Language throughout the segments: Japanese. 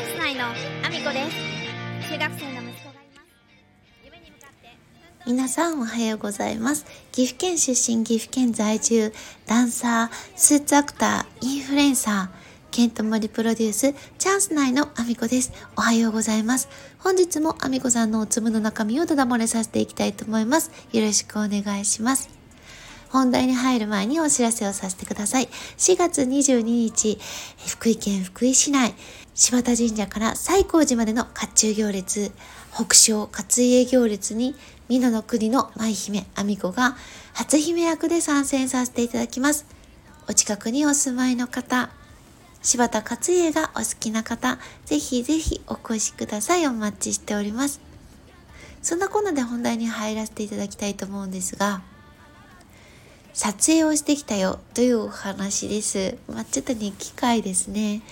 ャンス内のアミコです中学生の息子がいます夢に向かって皆さんおはようございます。岐阜県出身、岐阜県在住、ダンサー、スーツアクター、インフルエンサー、ケントモリプロデュース、チャンス内のアミコです。おはようございます。本日もアミコさんのおつむの中身をただ漏れさせていきたいと思います。よろしくお願いします。本題に入る前にお知らせをさせてください。4月22日、福井県福井市内、柴田神社から西光寺までの甲冑行列、北昇勝家行列に、美濃の国の舞姫阿美子が初姫役で参戦させていただきます。お近くにお住まいの方、柴田勝家がお好きな方、ぜひぜひお越しください。お待ちしております。そんなこんなで本題に入らせていただきたいと思うんですが、撮影をしてきたよというお話です。まあ、ちょっとね、機会ですね。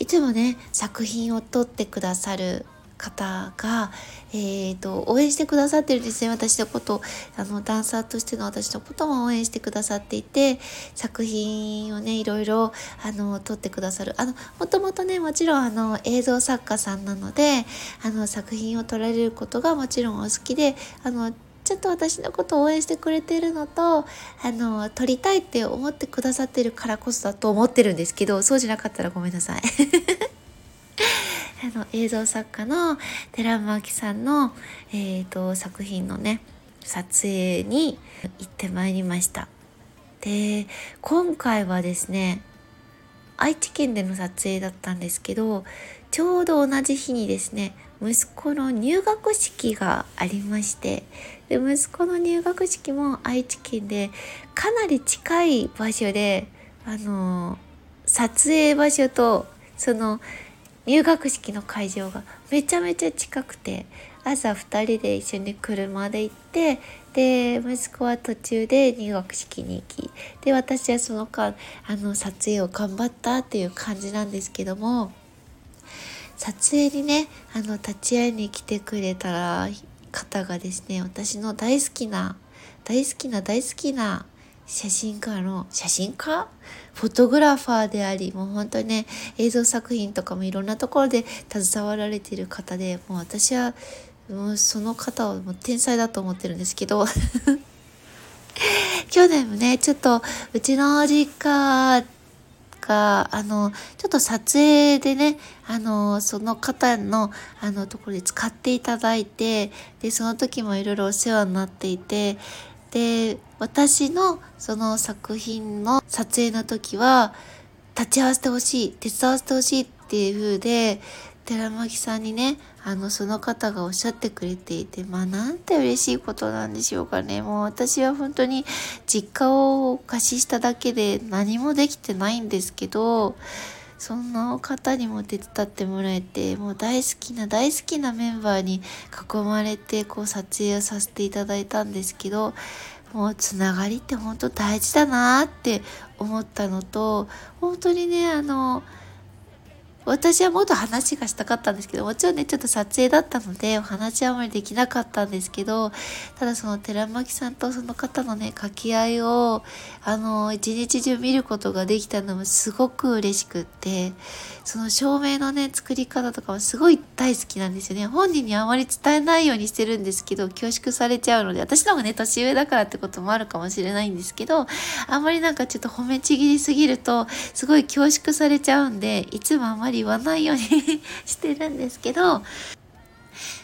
いつもね、作品を撮ってくださる方が、えー、と、応援してくださってるんですね。私のこと、あの、ダンサーとしての私のことも応援してくださっていて、作品をね、いろいろ、あの、撮ってくださる。あの、もともとね、もちろん、あの、映像作家さんなので、あの、作品を撮られることがもちろんお好きで、あの、ちょっと私のことを応援してくれてるのと、あの、撮りたいって思ってくださってるからこそだと思ってるんですけど、そうじゃなかったらごめんなさい。あの、映像作家の寺間明さんの、えー、と、作品のね、撮影に行ってまいりました。で、今回はですね、愛知県での撮影だったんですけど、ちょうど同じ日にですね、息子の入学式がありまして、で息子の入学式も愛知県でかなり近い場所で、あの撮影場所とその入学式の会場がめちゃめちゃ近くて朝2人で一緒に車で行ってで息子は途中で入学式に行きで私はその間あの撮影を頑張ったっていう感じなんですけども撮影にねあの立ち会いに来てくれた方がですね私の大好きな大好きな大好きな写真家の写真家？フォトグラファーでありもう本当にね映像作品とかもいろんなところで携わられている方でもう私はもうその方はもう天才だと思ってるんですけど。去年もねちょっとうちの実家があのちょっと撮影でねあのその方のあのところで使っていただいてでその時もいろいろお世話になっていてで私のその作品の撮影の時は立ち会わせてほしい手伝わせてほしいっていう風で寺巻さんにねあのその方がおっしゃってくれていてまあなんて嬉しいことなんでしょうかね。もう私は本当に実家を貸ししただけで何もできてないんですけどその方にも手伝ってもらえてもう大好きな大好きなメンバーに囲まれてこう撮影をさせていただいたんですけどもうつながりって本当大事だなって思ったのと本当にねあの私はもっと話がしたかったんですけどもちろんねちょっと撮影だったのでお話はあまりできなかったんですけどただその寺巻さんとその方のね掛け合いをあの一日中見ることができたのもすごく嬉しくってその照明のね作り方とかもすごい大好きなんですよね。本人にあまり伝えないようにしてるんですけど恐縮されちゃうので私の方がね年上だからってこともあるかもしれないんですけどあんまりなんかちょっと褒めちぎりすぎるとすごい恐縮されちゃうんでいつもあまり言わないように してるんですけど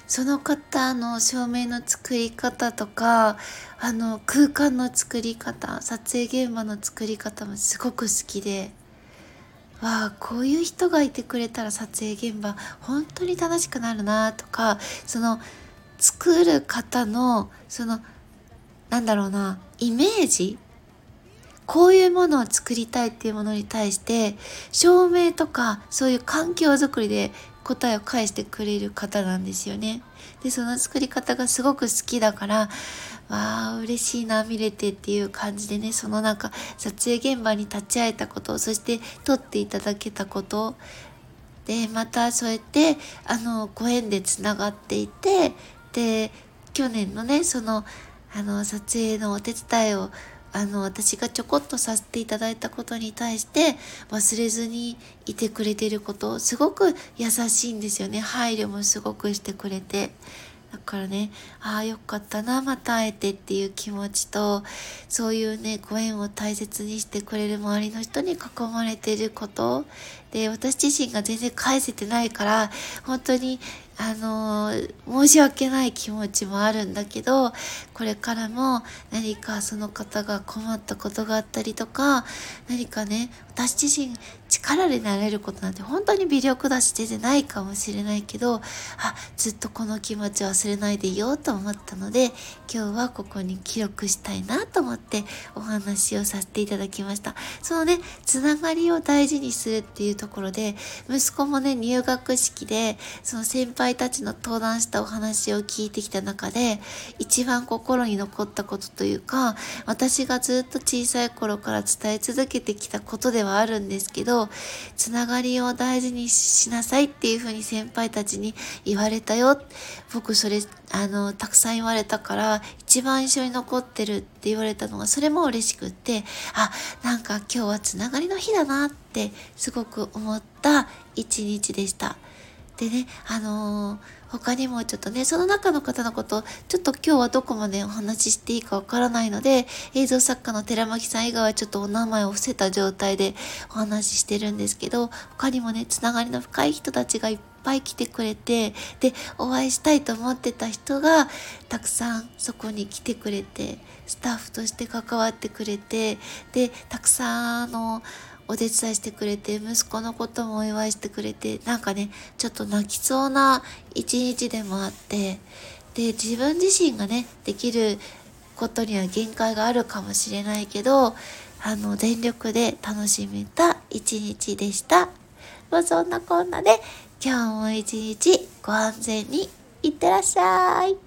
その方の照明の作り方とかあの空間の作り方撮影現場の作り方もすごく好きでわあこういう人がいてくれたら撮影現場本当に楽しくなるなとかその作る方のそのなんだろうなイメージこういうものを作りたいっていうものに対して照明とかそういう環境づくりで答えを返してくれる方なんですよね。でその作り方がすごく好きだからわあ嬉しいな見れてっていう感じでねその中撮影現場に立ち会えたことそして撮っていただけたことでまたそうやってあのご縁でつながっていてで去年のねそのあの撮影のお手伝いをあの、私がちょこっとさせていただいたことに対して忘れずにいてくれてること、すごく優しいんですよね。配慮もすごくしてくれて。だからね、ああ、よかったな、また会えてっていう気持ちと、そういうね、ご縁を大切にしてくれる周りの人に囲まれてること、で、私自身が全然返せてないから、本当にあの申し訳ない気持ちもあるんだけどこれからも何かその方が困ったことがあったりとか何かね私自身力になれることなんて本当に微力だし出てないかもしれないけどあずっとこの気持ち忘れないでいようと思ったので今日はここに記録したいなと思ってお話をさせていただきました。そのねつながりを大事にするっていうところで息子もね入学式でその先輩輩たちの登壇したお話を聞いてきた中で一番心に残ったことというか私がずっと小さい頃から伝え続けてきたことではあるんですけどつながりを大事にしなさいっていうふうに先輩たちに言われたよ僕それあのたくさん言われたから一番印象に残ってるって言われたのがそれも嬉しくってあなんか今日はつながりの日だなってすごく思った一日でした。でね、あのー、他にもちょっとね、その中の方のこと、ちょっと今日はどこまでお話ししていいかわからないので、映像作家の寺巻さん以外はちょっとお名前を伏せた状態でお話ししてるんですけど、他にもね、つながりの深い人たちがいっぱい来てくれて、で、お会いしたいと思ってた人が、たくさんそこに来てくれて、スタッフとして関わってくれて、で、たくさん、あの、お手伝いしてくれて、息子のこともお祝いしてくれて、なんかね、ちょっと泣きそうな一日でもあって、で、自分自身がね、できることには限界があるかもしれないけど、あの、全力で楽しめた一日でした。まあ、そんなこんなで、今日も一日ご安全にいってらっしゃい。